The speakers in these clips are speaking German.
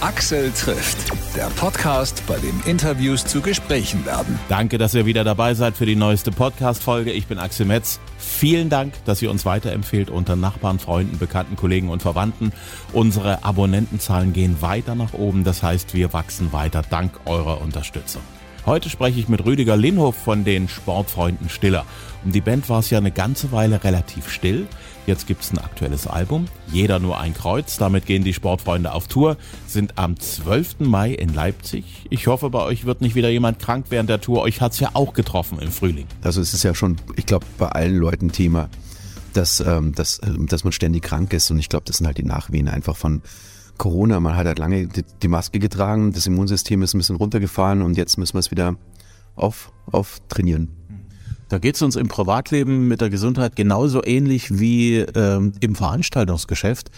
Axel trifft, der Podcast, bei dem Interviews zu Gesprächen werden. Danke, dass ihr wieder dabei seid für die neueste Podcast-Folge. Ich bin Axel Metz. Vielen Dank, dass ihr uns weiterempfehlt unter Nachbarn, Freunden, Bekannten, Kollegen und Verwandten. Unsere Abonnentenzahlen gehen weiter nach oben. Das heißt, wir wachsen weiter dank eurer Unterstützung. Heute spreche ich mit Rüdiger Linhof von den Sportfreunden Stiller. Um die Band war es ja eine ganze Weile relativ still. Jetzt gibt es ein aktuelles Album, Jeder nur ein Kreuz. Damit gehen die Sportfreunde auf Tour, sind am 12. Mai in Leipzig. Ich hoffe, bei euch wird nicht wieder jemand krank während der Tour. Euch hat es ja auch getroffen im Frühling. Also es ist ja schon, ich glaube, bei allen Leuten Thema, dass, ähm, dass, dass man ständig krank ist. Und ich glaube, das sind halt die Nachwehen einfach von Corona. Man hat halt lange die, die Maske getragen, das Immunsystem ist ein bisschen runtergefahren und jetzt müssen wir es wieder auf, auf trainieren. Da geht es uns im Privatleben mit der Gesundheit genauso ähnlich wie ähm, im Veranstaltungsgeschäft.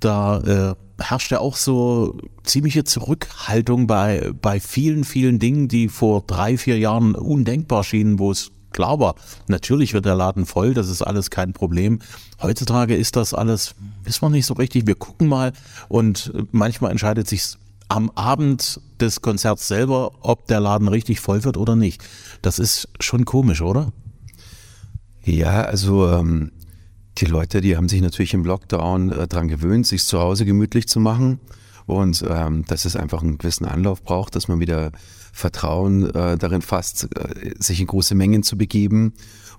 Da äh, herrscht ja auch so ziemliche Zurückhaltung bei, bei vielen, vielen Dingen, die vor drei, vier Jahren undenkbar schienen, wo es klar war, natürlich wird der Laden voll, das ist alles kein Problem. Heutzutage ist das alles, wissen wir nicht so richtig, wir gucken mal und manchmal entscheidet sich am Abend des Konzerts selber, ob der Laden richtig voll wird oder nicht. Das ist schon komisch, oder? Ja, also ähm, die Leute, die haben sich natürlich im Lockdown äh, daran gewöhnt, sich zu Hause gemütlich zu machen und ähm, dass es einfach einen gewissen Anlauf braucht, dass man wieder Vertrauen äh, darin fasst, äh, sich in große Mengen zu begeben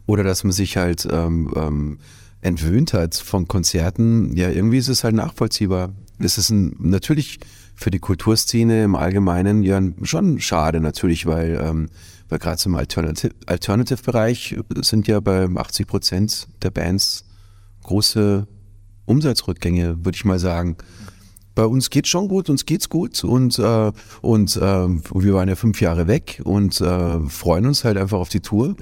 oder dass man sich halt ähm, ähm, entwöhnt hat von Konzerten. Ja, irgendwie ist es halt nachvollziehbar. Es ist ein, natürlich für die Kulturszene im Allgemeinen ja schon schade natürlich, weil, ähm, weil gerade zum Alternative-Bereich sind ja bei 80 Prozent der Bands große Umsatzrückgänge, würde ich mal sagen. Bei uns geht schon gut, uns geht's gut und äh, und äh, wir waren ja fünf Jahre weg und äh, freuen uns halt einfach auf die Tour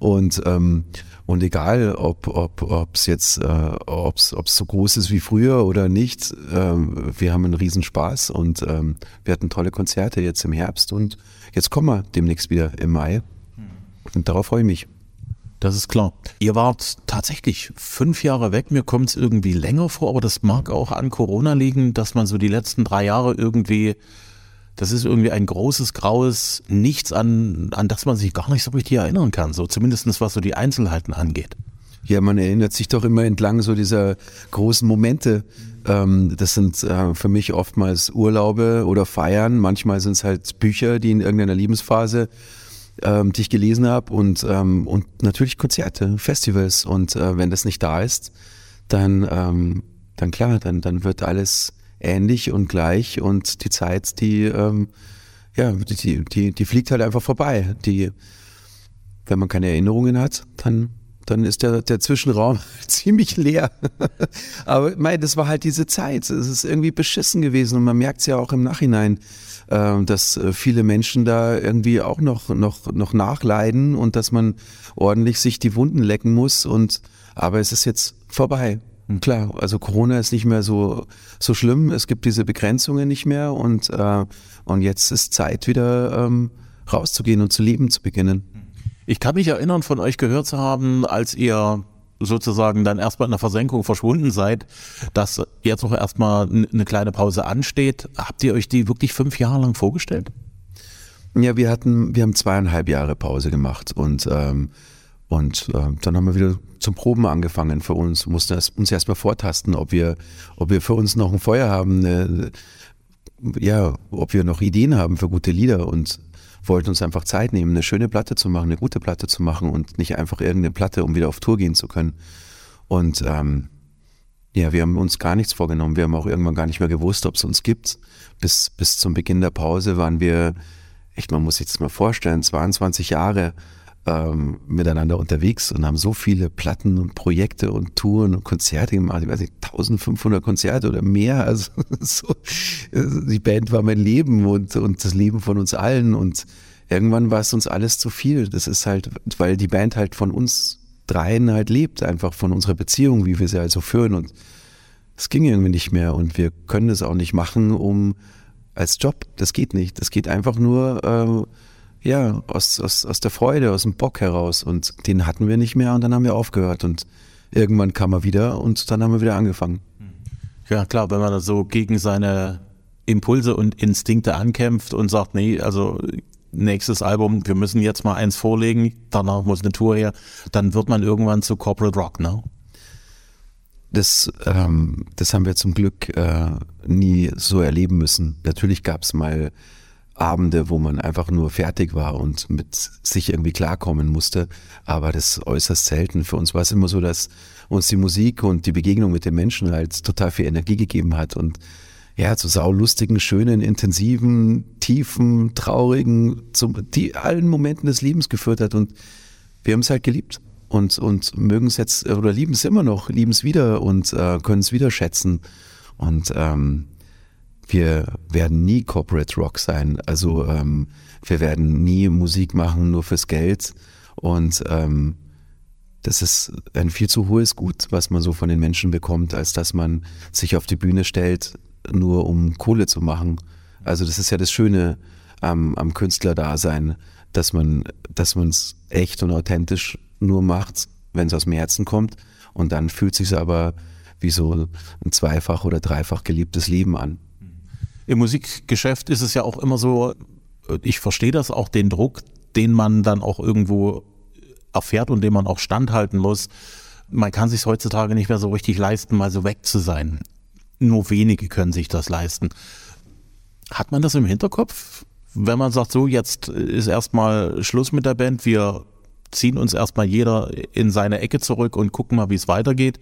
und ähm, und egal, ob ob ob's jetzt äh, ob's ob's so groß ist wie früher oder nicht, äh, wir haben einen Riesenspaß und ähm, wir hatten tolle Konzerte jetzt im Herbst und jetzt kommen wir demnächst wieder im Mai und darauf freue ich mich. Das ist klar. Ihr wart tatsächlich fünf Jahre weg. Mir kommt es irgendwie länger vor, aber das mag auch an Corona liegen, dass man so die letzten drei Jahre irgendwie, das ist irgendwie ein großes, graues Nichts, an, an das man sich gar nicht so richtig erinnern kann. So zumindest was so die Einzelheiten angeht. Ja, man erinnert sich doch immer entlang so dieser großen Momente. Ähm, das sind äh, für mich oftmals Urlaube oder Feiern. Manchmal sind es halt Bücher, die in irgendeiner Lebensphase ähm, die ich gelesen habe und, ähm, und natürlich Konzerte, Festivals. Und äh, wenn das nicht da ist, dann, ähm, dann klar, dann, dann wird alles ähnlich und gleich und die Zeit, die, ähm, ja, die, die, die fliegt halt einfach vorbei. Die, wenn man keine Erinnerungen hat, dann dann ist der, der Zwischenraum ziemlich leer. Aber mei, das war halt diese Zeit. Es ist irgendwie beschissen gewesen und man merkt es ja auch im Nachhinein, äh, dass viele Menschen da irgendwie auch noch, noch, noch nachleiden und dass man ordentlich sich die Wunden lecken muss. Und aber es ist jetzt vorbei. Hm. Klar, also Corona ist nicht mehr so, so schlimm. Es gibt diese Begrenzungen nicht mehr und, äh, und jetzt ist Zeit, wieder ähm, rauszugehen und zu leben zu beginnen. Ich kann mich erinnern, von euch gehört zu haben, als ihr sozusagen dann erstmal in der Versenkung verschwunden seid, dass jetzt noch erstmal eine kleine Pause ansteht. Habt ihr euch die wirklich fünf Jahre lang vorgestellt? Ja, wir hatten, wir haben zweieinhalb Jahre Pause gemacht und ähm, und äh, dann haben wir wieder zum Proben angefangen für uns, mussten uns erstmal vortasten, ob wir, ob wir für uns noch ein Feuer haben, äh, ja, ob wir noch Ideen haben für gute Lieder und wollten uns einfach Zeit nehmen, eine schöne Platte zu machen, eine gute Platte zu machen und nicht einfach irgendeine Platte, um wieder auf Tour gehen zu können. Und ähm, ja, wir haben uns gar nichts vorgenommen. Wir haben auch irgendwann gar nicht mehr gewusst, ob es uns gibt. Bis, bis zum Beginn der Pause waren wir, echt, man muss sich das mal vorstellen, 22 Jahre ähm, miteinander unterwegs und haben so viele Platten und Projekte und Touren und Konzerte gemacht. Ich weiß nicht, 1500 Konzerte oder mehr. Also so, die Band war mein Leben und, und das Leben von uns allen. Und irgendwann war es uns alles zu viel. Das ist halt, weil die Band halt von uns dreien halt lebt, einfach von unserer Beziehung, wie wir sie also führen. Und es ging irgendwie nicht mehr. Und wir können es auch nicht machen, um als Job. Das geht nicht. Das geht einfach nur. Äh, ja, aus, aus, aus der Freude, aus dem Bock heraus. Und den hatten wir nicht mehr und dann haben wir aufgehört. Und irgendwann kam er wieder und dann haben wir wieder angefangen. Ja, klar, wenn man so gegen seine Impulse und Instinkte ankämpft und sagt, nee, also nächstes Album, wir müssen jetzt mal eins vorlegen, danach muss eine Tour her, dann wird man irgendwann zu Corporate Rock, ne? Das, ähm, das haben wir zum Glück äh, nie so erleben müssen. Natürlich gab es mal Abende, wo man einfach nur fertig war und mit sich irgendwie klarkommen musste, aber das äußerst selten. Für uns war es immer so, dass uns die Musik und die Begegnung mit den Menschen halt total viel Energie gegeben hat. Und ja, zu saulustigen, schönen, intensiven, tiefen, traurigen, zum, die allen Momenten des Lebens geführt hat. Und wir haben es halt geliebt. Und, und mögen es jetzt oder lieben es immer noch, lieben es wieder und äh, können es wieder schätzen. Und ähm, wir werden nie Corporate Rock sein, also ähm, wir werden nie Musik machen nur fürs Geld und ähm, das ist ein viel zu hohes Gut, was man so von den Menschen bekommt, als dass man sich auf die Bühne stellt, nur um Kohle zu machen. Also das ist ja das Schöne am, am Künstlerdasein, dass man, dass es echt und authentisch nur macht, wenn es aus dem Herzen kommt. Und dann fühlt sich aber wie so ein zweifach oder dreifach geliebtes Leben an. Im Musikgeschäft ist es ja auch immer so, ich verstehe das auch, den Druck, den man dann auch irgendwo erfährt und den man auch standhalten muss. Man kann sich heutzutage nicht mehr so richtig leisten, mal so weg zu sein nur wenige können sich das leisten. Hat man das im Hinterkopf, wenn man sagt, so jetzt ist erstmal Schluss mit der Band, wir ziehen uns erstmal jeder in seine Ecke zurück und gucken mal, wie es weitergeht.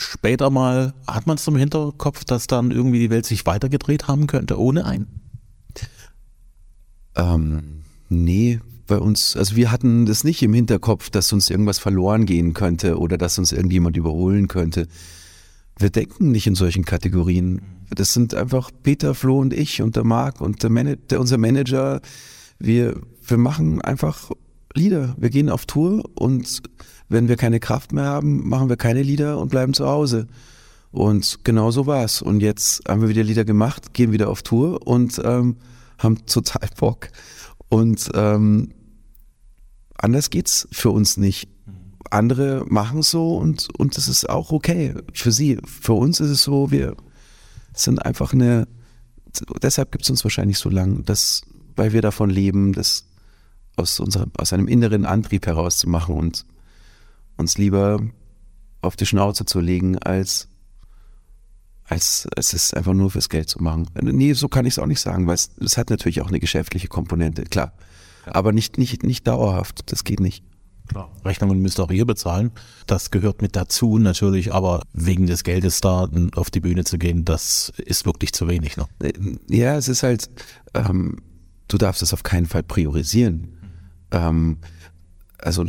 Später mal hat man es im Hinterkopf, dass dann irgendwie die Welt sich weitergedreht haben könnte, ohne einen? Ähm, nee, bei uns, also wir hatten das nicht im Hinterkopf, dass uns irgendwas verloren gehen könnte oder dass uns irgendjemand überholen könnte wir denken nicht in solchen Kategorien. Das sind einfach Peter, Flo und ich und der Marc und der Man der, unser Manager. Wir, wir machen einfach Lieder. Wir gehen auf Tour und wenn wir keine Kraft mehr haben, machen wir keine Lieder und bleiben zu Hause. Und genau so war's. Und jetzt haben wir wieder Lieder gemacht, gehen wieder auf Tour und ähm, haben total Bock. Und ähm, anders geht's für uns nicht andere machen so und, und das ist auch okay für sie. Für uns ist es so, wir sind einfach eine, deshalb gibt es uns wahrscheinlich so lang, dass, weil wir davon leben, das aus, unserem, aus einem inneren Antrieb herauszumachen und uns lieber auf die Schnauze zu legen, als, als, als es einfach nur fürs Geld zu machen. Nee, so kann ich es auch nicht sagen, weil es, es hat natürlich auch eine geschäftliche Komponente, klar. Aber nicht, nicht, nicht dauerhaft, das geht nicht. Klar. Rechnungen müsst auch ihr bezahlen. Das gehört mit dazu natürlich, aber wegen des Geldes da auf die Bühne zu gehen, das ist wirklich zu wenig. Ne? Ja, es ist halt, ähm, du darfst es auf keinen Fall priorisieren. Ähm, also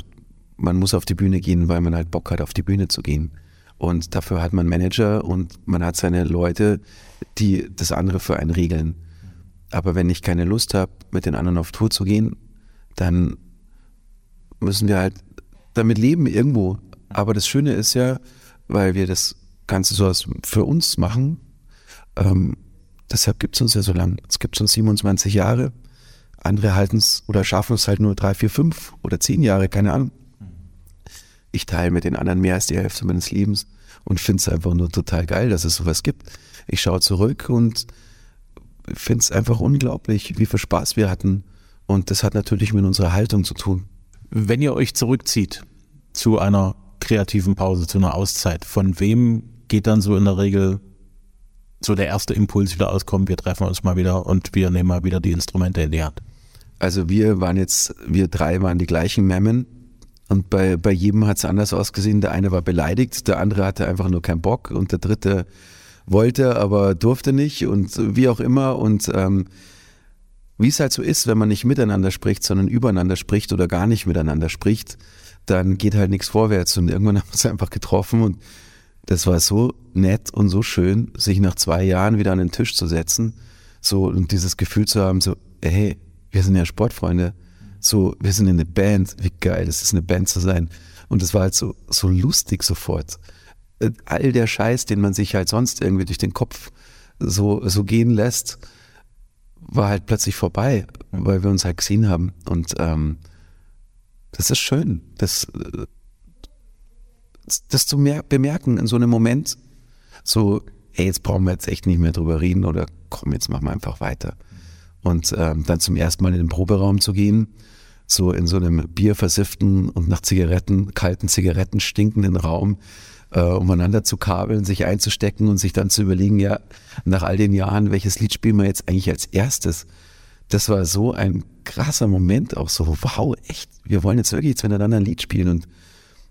man muss auf die Bühne gehen, weil man halt Bock hat, auf die Bühne zu gehen. Und dafür hat man Manager und man hat seine Leute, die das andere für einen regeln. Aber wenn ich keine Lust habe, mit den anderen auf Tour zu gehen, dann müssen wir halt damit leben irgendwo. Aber das Schöne ist ja, weil wir das Ganze so für uns machen, ähm, deshalb gibt es uns ja so lang. Es gibt uns 27 Jahre. Andere halten es oder schaffen es halt nur drei, vier, fünf oder zehn Jahre, keine Ahnung. Ich teile mit den anderen mehr als die Hälfte meines Lebens und finde es einfach nur total geil, dass es sowas gibt. Ich schaue zurück und finde es einfach unglaublich, wie viel Spaß wir hatten. Und das hat natürlich mit unserer Haltung zu tun. Wenn ihr euch zurückzieht zu einer kreativen Pause, zu einer Auszeit, von wem geht dann so in der Regel so der erste Impuls wieder auskommen, wir treffen uns mal wieder und wir nehmen mal wieder die Instrumente in die Hand? Also wir waren jetzt, wir drei waren die gleichen Memmen und bei, bei jedem hat es anders ausgesehen. Der eine war beleidigt, der andere hatte einfach nur keinen Bock und der dritte wollte, aber durfte nicht und wie auch immer und ähm, wie es halt so ist, wenn man nicht miteinander spricht, sondern übereinander spricht oder gar nicht miteinander spricht, dann geht halt nichts vorwärts. Und irgendwann haben wir uns einfach getroffen und das war so nett und so schön, sich nach zwei Jahren wieder an den Tisch zu setzen, so und dieses Gefühl zu haben, so, hey, wir sind ja Sportfreunde, so, wir sind in eine Band, wie geil es ist, eine Band zu sein. Und es war halt so, so lustig sofort. Äh, all der Scheiß, den man sich halt sonst irgendwie durch den Kopf so, so gehen lässt, war halt plötzlich vorbei, weil wir uns halt gesehen haben. Und ähm, das ist schön, das, das zu bemerken in so einem Moment. So, ey, jetzt brauchen wir jetzt echt nicht mehr drüber reden oder komm, jetzt machen wir einfach weiter. Und ähm, dann zum ersten Mal in den Proberaum zu gehen, so in so einem bierversifften und nach Zigaretten, kalten Zigaretten stinkenden Raum, äh, umeinander zu kabeln, sich einzustecken und sich dann zu überlegen, ja, nach all den Jahren, welches Lied spielen wir jetzt eigentlich als erstes? Das war so ein krasser Moment, auch so, wow, echt, wir wollen jetzt wirklich jetzt miteinander ein Lied spielen. Und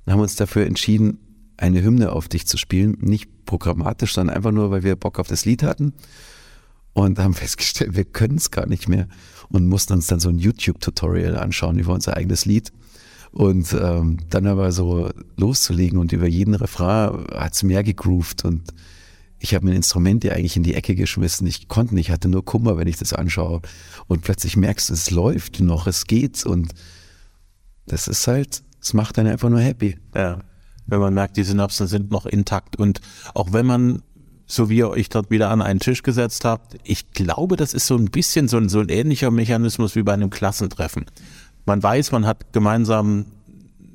haben uns dafür entschieden, eine Hymne auf dich zu spielen, nicht programmatisch, sondern einfach nur, weil wir Bock auf das Lied hatten und haben festgestellt, wir können es gar nicht mehr und mussten uns dann so ein YouTube-Tutorial anschauen über unser eigenes Lied und ähm, dann aber so loszulegen und über jeden Refrain hat es mehr gegroovt und ich habe mein Instrument ja eigentlich in die Ecke geschmissen. Ich konnte nicht, hatte nur Kummer, wenn ich das anschaue. Und plötzlich merkst du, es läuft noch, es geht. Und das ist halt, es macht einen einfach nur happy. Ja. Wenn man merkt, die Synapsen sind noch intakt. Und auch wenn man, so wie ihr euch dort wieder an einen Tisch gesetzt habt, ich glaube, das ist so ein bisschen so ein, so ein ähnlicher Mechanismus wie bei einem Klassentreffen man weiß, man hat gemeinsam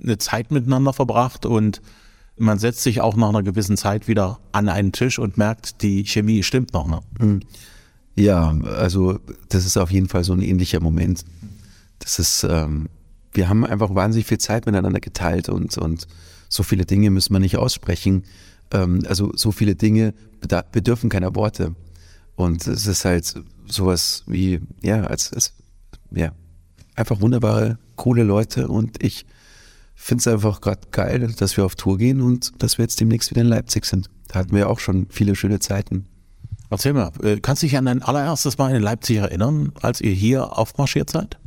eine Zeit miteinander verbracht und man setzt sich auch nach einer gewissen Zeit wieder an einen Tisch und merkt, die Chemie stimmt noch. Ne? Hm. Ja, also das ist auf jeden Fall so ein ähnlicher Moment. Das ist, ähm, wir haben einfach wahnsinnig viel Zeit miteinander geteilt und, und so viele Dinge müssen wir nicht aussprechen. Ähm, also so viele Dinge bedürfen keiner Worte. Und es ist halt sowas wie, ja, als, als ja, einfach wunderbare, coole Leute und ich finde es einfach gerade geil, dass wir auf Tour gehen und dass wir jetzt demnächst wieder in Leipzig sind. Da hatten wir auch schon viele schöne Zeiten. Erzähl mal, äh, kannst du dich an dein allererstes Mal in Leipzig erinnern, als ihr hier aufmarschiert seid?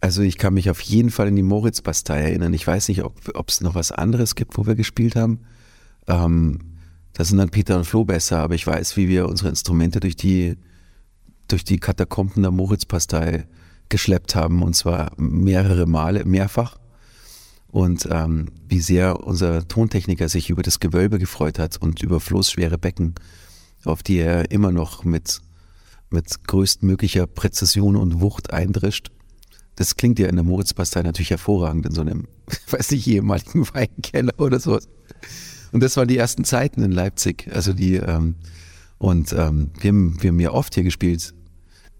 Also ich kann mich auf jeden Fall in die Moritz-Bastei erinnern. Ich weiß nicht, ob es noch was anderes gibt, wo wir gespielt haben. Ähm, das sind dann Peter und Flo besser, aber ich weiß, wie wir unsere Instrumente durch die, durch die Katakomben der Moritz-Bastei geschleppt haben und zwar mehrere Male, mehrfach. Und ähm, wie sehr unser Tontechniker sich über das Gewölbe gefreut hat und über Flo's schwere Becken, auf die er immer noch mit, mit größtmöglicher Präzision und Wucht eindrischt. Das klingt ja in der Moritzbastei natürlich hervorragend in so einem, weiß nicht, ehemaligen Weinkeller oder so. Und das waren die ersten Zeiten in Leipzig. Also die, ähm, und ähm, wir, haben, wir haben ja oft hier gespielt.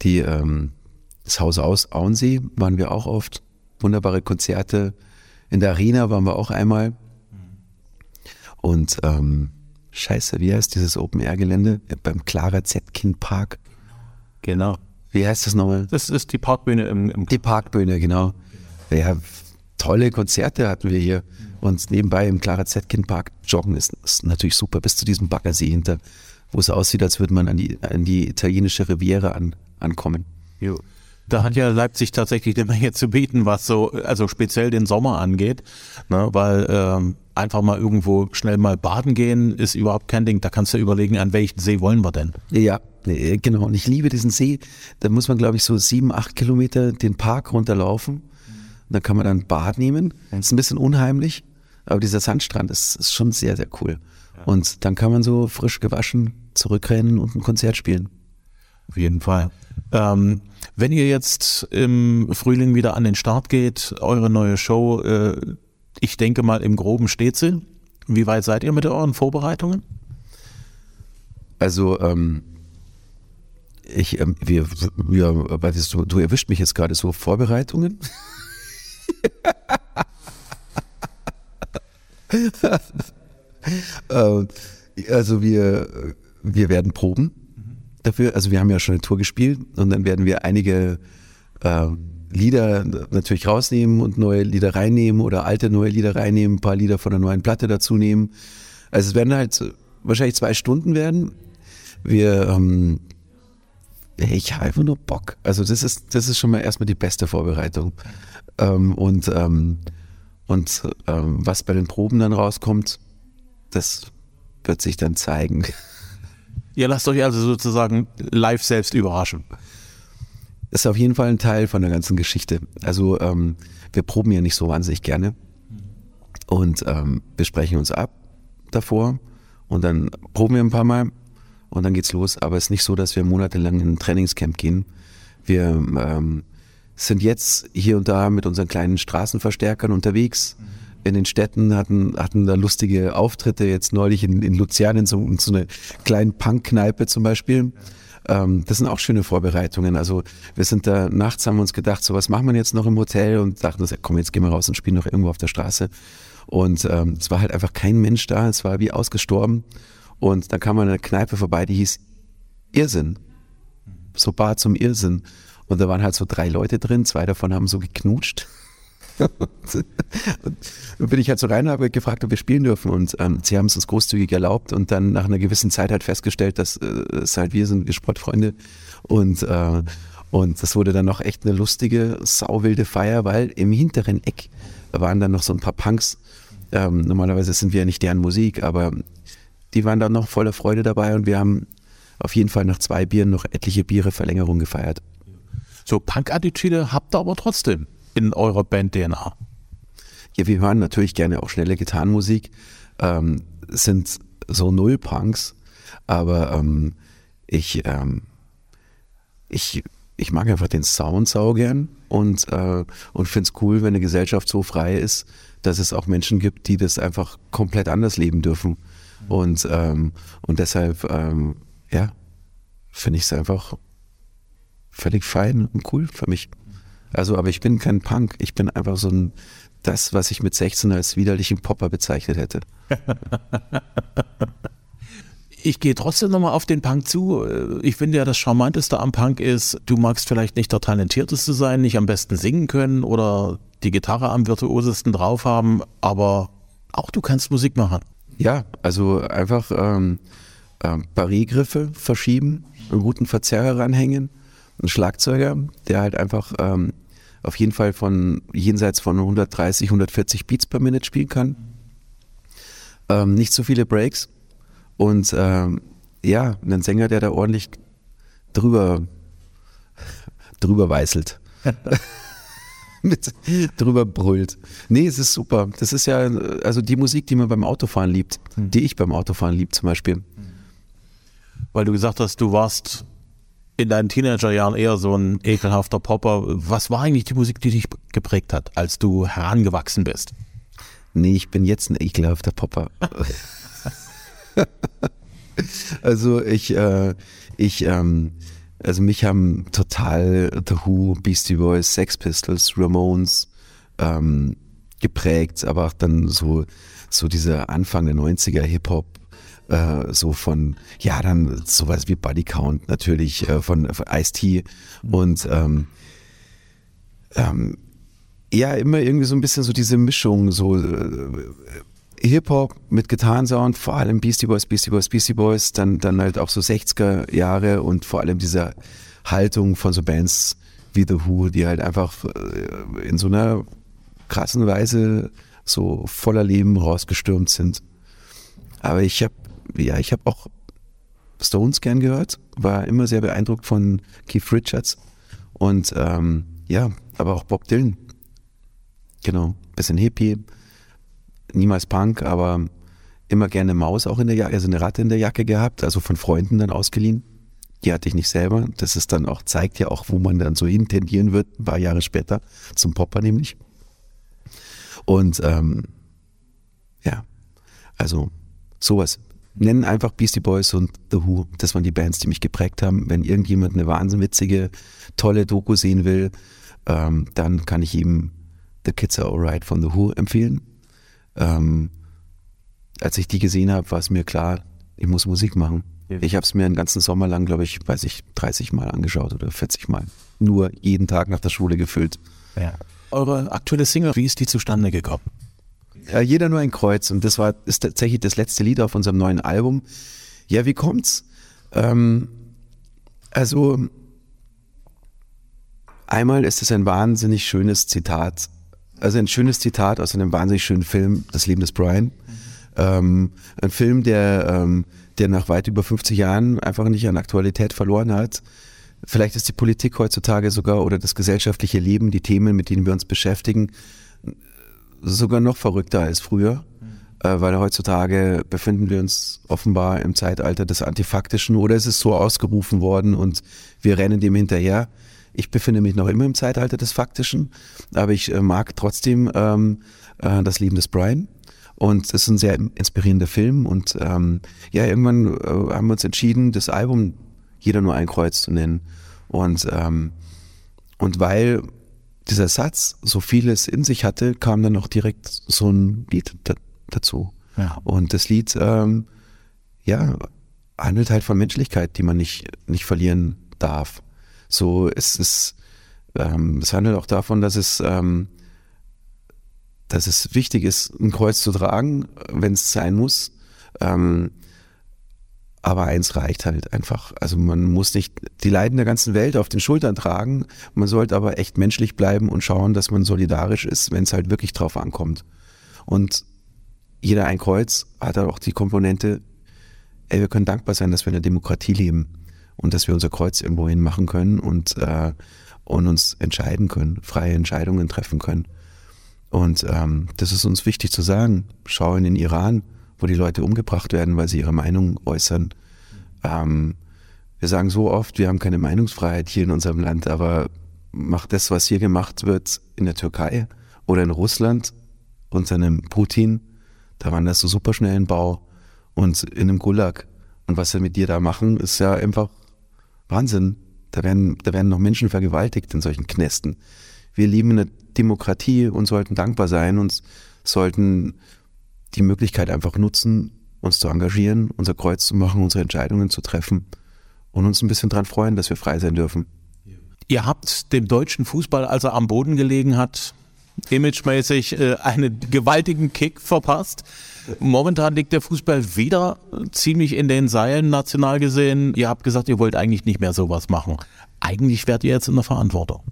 Die, ähm, das Haus aus Auensee waren wir auch oft. Wunderbare Konzerte. In der Arena waren wir auch einmal. Und ähm, scheiße, wie heißt dieses Open-Air-Gelände? Beim Clara Zetkin Park. Genau. Wie heißt das nochmal? Das ist die Parkbühne im, im Die Parkbühne, genau. Ja, tolle Konzerte hatten wir hier. Und nebenbei im Clara Zetkin Park joggen ist, ist natürlich super, bis zu diesem Baggersee hinter, wo es aussieht, als würde man an die, an die italienische Riviera an, ankommen. Jo. Da hat ja Leipzig tatsächlich eine Menge zu bieten, was so, also speziell den Sommer angeht, ne, weil ähm, einfach mal irgendwo schnell mal baden gehen ist überhaupt kein Ding. Da kannst du überlegen, an welchen See wollen wir denn? Ja, genau. Und ich liebe diesen See. Da muss man, glaube ich, so sieben, acht Kilometer den Park runterlaufen. Und dann kann man dann Bad nehmen. Das ist ein bisschen unheimlich, aber dieser Sandstrand ist, ist schon sehr, sehr cool. Und dann kann man so frisch gewaschen zurückrennen und ein Konzert spielen. Auf jeden Fall. Ähm, wenn ihr jetzt im Frühling wieder an den Start geht, eure neue Show, äh, ich denke mal im Groben steht sie. Wie weit seid ihr mit euren Vorbereitungen? Also ähm, ich, ähm, wir, wir, du, du erwischt mich jetzt gerade so Vorbereitungen. äh, also wir, wir werden proben dafür. Also wir haben ja schon eine Tour gespielt und dann werden wir einige äh, Lieder natürlich rausnehmen und neue Lieder reinnehmen oder alte neue Lieder reinnehmen, ein paar Lieder von der neuen Platte dazu nehmen. Also es werden halt wahrscheinlich zwei Stunden werden. Wir ähm, ich habe einfach nur Bock. Also das ist, das ist schon mal erstmal die beste Vorbereitung. Ähm, und ähm, und ähm, was bei den Proben dann rauskommt, das wird sich dann zeigen. Ihr lasst euch also sozusagen live selbst überraschen. Ist auf jeden Fall ein Teil von der ganzen Geschichte. Also ähm, wir proben ja nicht so wahnsinnig gerne und ähm, wir sprechen uns ab davor und dann proben wir ein paar Mal und dann geht's los. Aber es ist nicht so, dass wir monatelang in ein Trainingscamp gehen. Wir ähm, sind jetzt hier und da mit unseren kleinen Straßenverstärkern unterwegs. in den Städten, hatten, hatten da lustige Auftritte, jetzt neulich in, in Luzern in so, in so einer kleinen Punk-Kneipe zum Beispiel. Ähm, das sind auch schöne Vorbereitungen. Also wir sind da nachts, haben uns gedacht, so was machen wir jetzt noch im Hotel und dachten uns, ja, komm, jetzt gehen wir raus und spielen noch irgendwo auf der Straße. Und ähm, es war halt einfach kein Mensch da, es war wie ausgestorben. Und dann kam man in eine Kneipe vorbei, die hieß Irrsinn. So Bar zum Irrsinn. Und da waren halt so drei Leute drin, zwei davon haben so geknutscht. und dann bin ich halt so rein und habe gefragt, ob wir spielen dürfen. Und ähm, sie haben es uns großzügig erlaubt und dann nach einer gewissen Zeit halt festgestellt, dass äh, es halt wir sind, wir Sportfreunde. Und, äh, und das wurde dann noch echt eine lustige, sauwilde Feier, weil im hinteren Eck waren dann noch so ein paar Punks. Ähm, normalerweise sind wir ja nicht deren Musik, aber die waren dann noch voller Freude dabei und wir haben auf jeden Fall nach zwei Bieren noch etliche Biere Verlängerung gefeiert. So Punk-Attitüde habt ihr aber trotzdem in eurer Band-DNA. Ja, wir hören natürlich gerne auch schnelle Gitarrenmusik, ähm, sind so Null-Punks, aber ähm, ich, ähm, ich, ich mag einfach den Sound sau gern und, äh, und finde es cool, wenn eine Gesellschaft so frei ist, dass es auch Menschen gibt, die das einfach komplett anders leben dürfen. Und, ähm, und deshalb, ähm, ja, finde ich es einfach völlig fein und cool für mich. Also, aber ich bin kein Punk. Ich bin einfach so ein, das, was ich mit 16 als widerlichen Popper bezeichnet hätte. ich gehe trotzdem nochmal auf den Punk zu. Ich finde ja, das Charmanteste am Punk ist, du magst vielleicht nicht der Talentierteste sein, nicht am besten singen können oder die Gitarre am virtuosesten drauf haben, aber auch du kannst Musik machen. Ja, also einfach ähm, äh, Barré-Griffe verschieben, einen guten Verzerrer ranhängen, einen Schlagzeuger, der halt einfach ähm, auf jeden Fall von jenseits von 130, 140 Beats per Minute spielen kann. Ähm, nicht so viele Breaks und ähm, ja, einen Sänger, der da ordentlich drüber, drüber weißelt. mit drüber brüllt. Nee, es ist super. Das ist ja also die Musik, die man beim Autofahren liebt, hm. die ich beim Autofahren lieb zum Beispiel. Weil du gesagt hast, du warst in deinen Teenagerjahren eher so ein ekelhafter Popper. Was war eigentlich die Musik, die dich geprägt hat, als du herangewachsen bist? Nee, ich bin jetzt ein ekelhafter Popper. also ich, äh, ich, ähm, also mich haben total The Who, Beastie Boys, Sex Pistols, Ramones ähm, geprägt, aber auch dann so, so dieser Anfang der 90er Hip-Hop, äh, so von, ja, dann sowas wie Body Count natürlich äh, von, von Ice-T und ähm, ähm, ja, immer irgendwie so ein bisschen so diese Mischung, so äh, Hip-Hop mit Gitarrensound, vor allem Beastie Boys, Beastie Boys, Beastie Boys, dann, dann halt auch so 60er Jahre und vor allem diese Haltung von so Bands wie The Who, die halt einfach äh, in so einer krassen Weise so voller Leben rausgestürmt sind. Aber ich habe ja, ich habe auch Stones gern gehört, war immer sehr beeindruckt von Keith Richards und ähm, ja, aber auch Bob Dylan. Genau, bisschen Hippie, niemals Punk, aber immer gerne Maus auch in der Jacke, also eine Ratte in der Jacke gehabt, also von Freunden dann ausgeliehen. Die hatte ich nicht selber. Das ist dann auch, zeigt ja auch, wo man dann so intendieren wird, ein paar Jahre später, zum Popper nämlich. Und ähm, ja, also sowas nennen einfach Beastie Boys und The Who. Das waren die Bands, die mich geprägt haben. Wenn irgendjemand eine wahnwitzige, tolle Doku sehen will, ähm, dann kann ich ihm The Kids Are Alright von The Who empfehlen. Ähm, als ich die gesehen habe, war es mir klar, ich muss Musik machen. Ich habe es mir einen ganzen Sommer lang, glaube ich, weiß ich, 30 Mal angeschaut oder 40 Mal. Nur jeden Tag nach der Schule gefüllt. Ja. Eure aktuelle Single, wie ist die zustande gekommen? Ja, jeder nur ein Kreuz. Und das war ist tatsächlich das letzte Lied auf unserem neuen Album. Ja, wie kommt's? Ähm, also einmal ist es ein wahnsinnig schönes Zitat. Also ein schönes Zitat aus einem wahnsinnig schönen Film, Das Leben des Brian. Mhm. Ähm, ein Film, der, ähm, der nach weit über 50 Jahren einfach nicht an Aktualität verloren hat. Vielleicht ist die Politik heutzutage sogar oder das gesellschaftliche Leben, die Themen, mit denen wir uns beschäftigen, sogar noch verrückter als früher, mhm. äh, weil heutzutage befinden wir uns offenbar im Zeitalter des Antifaktischen oder es ist so ausgerufen worden und wir rennen dem hinterher. ich befinde mich noch immer im Zeitalter des Faktischen, aber ich äh, mag trotzdem ähm, äh, das Leben des Brian. Und es ist ein sehr inspirierender Film. Und ähm, ja, irgendwann äh, haben wir uns entschieden, das Album Jeder nur ein Kreuz zu nennen. Und, ähm, und weil dieser Satz so vieles in sich hatte, kam dann auch direkt so ein Lied da, dazu. Ja. Und das Lied, ähm, ja, handelt halt von Menschlichkeit, die man nicht, nicht verlieren darf. So, es ist, ähm, es handelt auch davon, dass es, ähm, dass es wichtig ist, ein Kreuz zu tragen, wenn es sein muss. Ähm, aber eins reicht halt einfach. Also man muss nicht die Leiden der ganzen Welt auf den Schultern tragen. Man sollte aber echt menschlich bleiben und schauen, dass man solidarisch ist, wenn es halt wirklich drauf ankommt. Und jeder ein Kreuz hat halt auch die Komponente, ey, wir können dankbar sein, dass wir in der Demokratie leben und dass wir unser Kreuz irgendwo hin machen können und, äh, und uns entscheiden können, freie Entscheidungen treffen können. Und ähm, das ist uns wichtig zu sagen. Schau in den Iran, wo die Leute umgebracht werden, weil sie ihre Meinung äußern. Ähm, wir sagen so oft, wir haben keine Meinungsfreiheit hier in unserem Land, aber macht das, was hier gemacht wird in der Türkei oder in Russland unter einem Putin, da waren das so superschnellen Bau und in einem Gulag. Und was sie mit dir da machen, ist ja einfach Wahnsinn. Da werden, da werden noch Menschen vergewaltigt in solchen Knästen. Wir leben in einer Demokratie und sollten dankbar sein und sollten die Möglichkeit einfach nutzen, uns zu engagieren, unser Kreuz zu machen, unsere Entscheidungen zu treffen und uns ein bisschen dran freuen, dass wir frei sein dürfen. Ihr habt dem deutschen Fußball, als er am Boden gelegen hat, imagemäßig äh, einen gewaltigen Kick verpasst. Momentan liegt der Fußball wieder ziemlich in den Seilen, national gesehen. Ihr habt gesagt, ihr wollt eigentlich nicht mehr sowas machen. Eigentlich werdet ihr jetzt in der Verantwortung.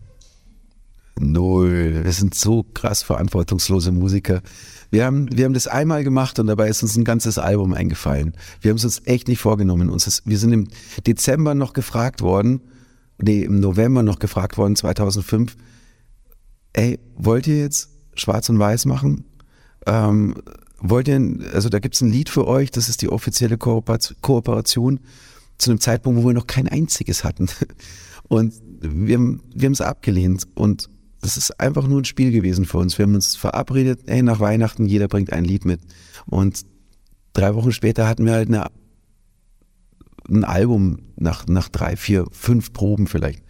Null. Wir sind so krass verantwortungslose Musiker. Wir haben, wir haben das einmal gemacht und dabei ist uns ein ganzes Album eingefallen. Wir haben es uns echt nicht vorgenommen. Uns ist, wir sind im Dezember noch gefragt worden, nee, im November noch gefragt worden, 2005, ey, wollt ihr jetzt schwarz und weiß machen? Ähm, wollt ihr, also da gibt es ein Lied für euch, das ist die offizielle Kooperation zu einem Zeitpunkt, wo wir noch kein einziges hatten. Und wir, wir haben es abgelehnt und das ist einfach nur ein Spiel gewesen für uns. Wir haben uns verabredet, ey, nach Weihnachten, jeder bringt ein Lied mit. Und drei Wochen später hatten wir halt eine, ein Album nach, nach drei, vier, fünf Proben vielleicht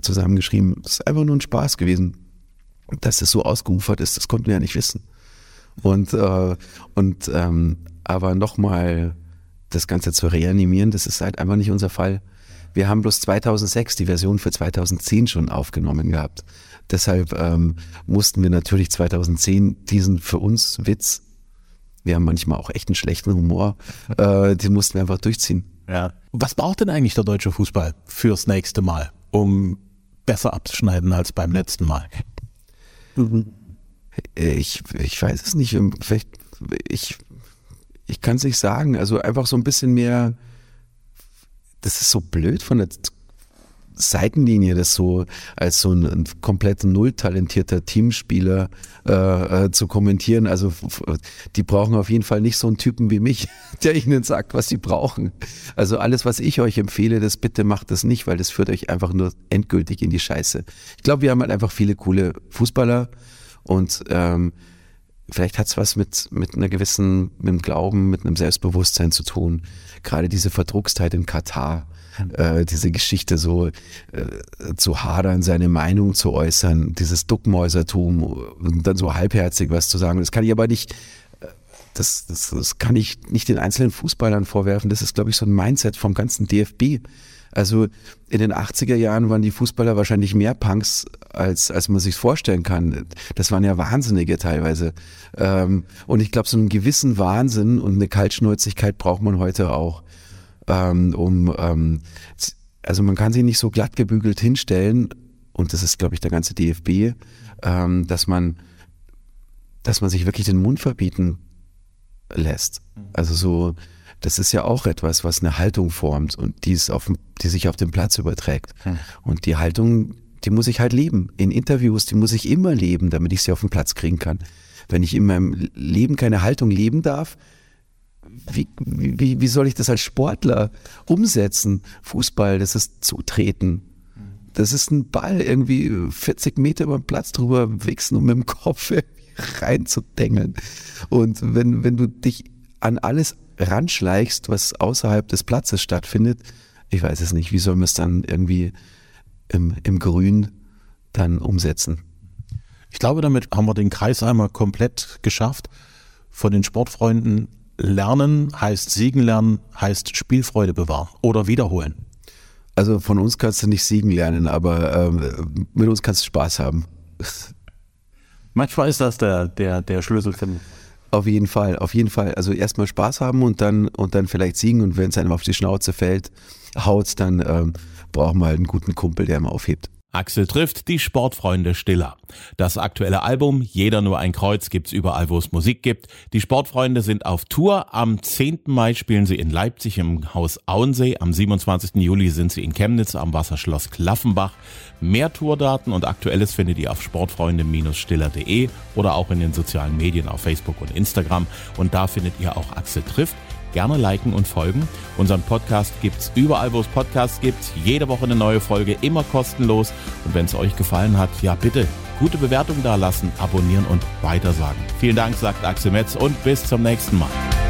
zusammengeschrieben. Das ist einfach nur ein Spaß gewesen. Dass das so ausgeufert ist, das konnten wir ja nicht wissen. Und, äh, und ähm, aber nochmal das Ganze zu reanimieren, das ist halt einfach nicht unser Fall. Wir haben bloß 2006 die Version für 2010 schon aufgenommen gehabt. Deshalb ähm, mussten wir natürlich 2010 diesen für uns Witz, wir haben manchmal auch echt einen schlechten Humor, äh, den mussten wir einfach durchziehen. Ja. Was braucht denn eigentlich der deutsche Fußball fürs nächste Mal, um besser abzuschneiden als beim letzten Mal? Ich, ich weiß es nicht. Vielleicht, ich, ich kann es nicht sagen. Also einfach so ein bisschen mehr, das ist so blöd von der Seitenlinie das so als so ein, ein komplett null talentierter Teamspieler äh, äh, zu kommentieren. Also die brauchen auf jeden Fall nicht so einen Typen wie mich, der ihnen sagt, was sie brauchen. Also alles, was ich euch empfehle, das bitte macht das nicht, weil das führt euch einfach nur endgültig in die Scheiße. Ich glaube, wir haben halt einfach viele coole Fußballer und ähm, vielleicht hat's was mit, mit einer gewissen, mit dem Glauben, mit einem Selbstbewusstsein zu tun. Gerade diese Verdruckstheit in Katar äh, diese Geschichte so äh, zu hadern, seine Meinung zu äußern, dieses Duckmäusertum und dann so halbherzig was zu sagen. Das kann ich aber nicht, äh, das, das, das kann ich nicht den einzelnen Fußballern vorwerfen. Das ist, glaube ich, so ein Mindset vom ganzen DFB. Also in den 80er Jahren waren die Fußballer wahrscheinlich mehr Punks, als, als man sich vorstellen kann. Das waren ja Wahnsinnige teilweise. Ähm, und ich glaube, so einen gewissen Wahnsinn und eine Kaltschnäuzigkeit braucht man heute auch ähm, um ähm, also man kann sich nicht so glatt gebügelt hinstellen und das ist glaube ich der ganze DFB, ähm, dass man dass man sich wirklich den Mund verbieten lässt. Also so das ist ja auch etwas, was eine Haltung formt und die, ist auf, die sich auf dem Platz überträgt. Hm. Und die Haltung, die muss ich halt leben. In Interviews, die muss ich immer leben, damit ich sie auf den Platz kriegen kann. Wenn ich in meinem Leben keine Haltung leben darf, wie, wie, wie soll ich das als Sportler umsetzen? Fußball, das ist Zutreten. das ist ein Ball irgendwie 40 Meter über den Platz drüber wichsen und mit dem Kopf reinzudengeln. Und wenn, wenn du dich an alles ranschleichst, was außerhalb des Platzes stattfindet, ich weiß es nicht, wie soll man es dann irgendwie im, im Grün dann umsetzen? Ich glaube, damit haben wir den Kreis einmal komplett geschafft. Von den Sportfreunden lernen heißt siegen lernen, heißt Spielfreude bewahren oder wiederholen. Also von uns kannst du nicht siegen lernen, aber ähm, mit uns kannst du Spaß haben. Manchmal ist das der, der, der Schlüssel finden. Auf jeden Fall, auf jeden Fall. Also erstmal Spaß haben und dann und dann vielleicht siegen und wenn es einem auf die Schnauze fällt, haut, dann ähm, braucht man halt einen guten Kumpel, der ihm aufhebt. Axel trifft die Sportfreunde Stiller. Das aktuelle Album Jeder nur ein Kreuz gibt's überall, wo es Musik gibt. Die Sportfreunde sind auf Tour. Am 10. Mai spielen sie in Leipzig im Haus Auensee. Am 27. Juli sind sie in Chemnitz am Wasserschloss Klaffenbach. Mehr Tourdaten und Aktuelles findet ihr auf sportfreunde-stiller.de oder auch in den sozialen Medien auf Facebook und Instagram. Und da findet ihr auch Axel trifft gerne liken und folgen. Unseren Podcast gibt es überall, wo es Podcasts gibt. Jede Woche eine neue Folge, immer kostenlos. Und wenn es euch gefallen hat, ja bitte gute Bewertung da lassen, abonnieren und weitersagen. Vielen Dank, sagt Axel Metz und bis zum nächsten Mal.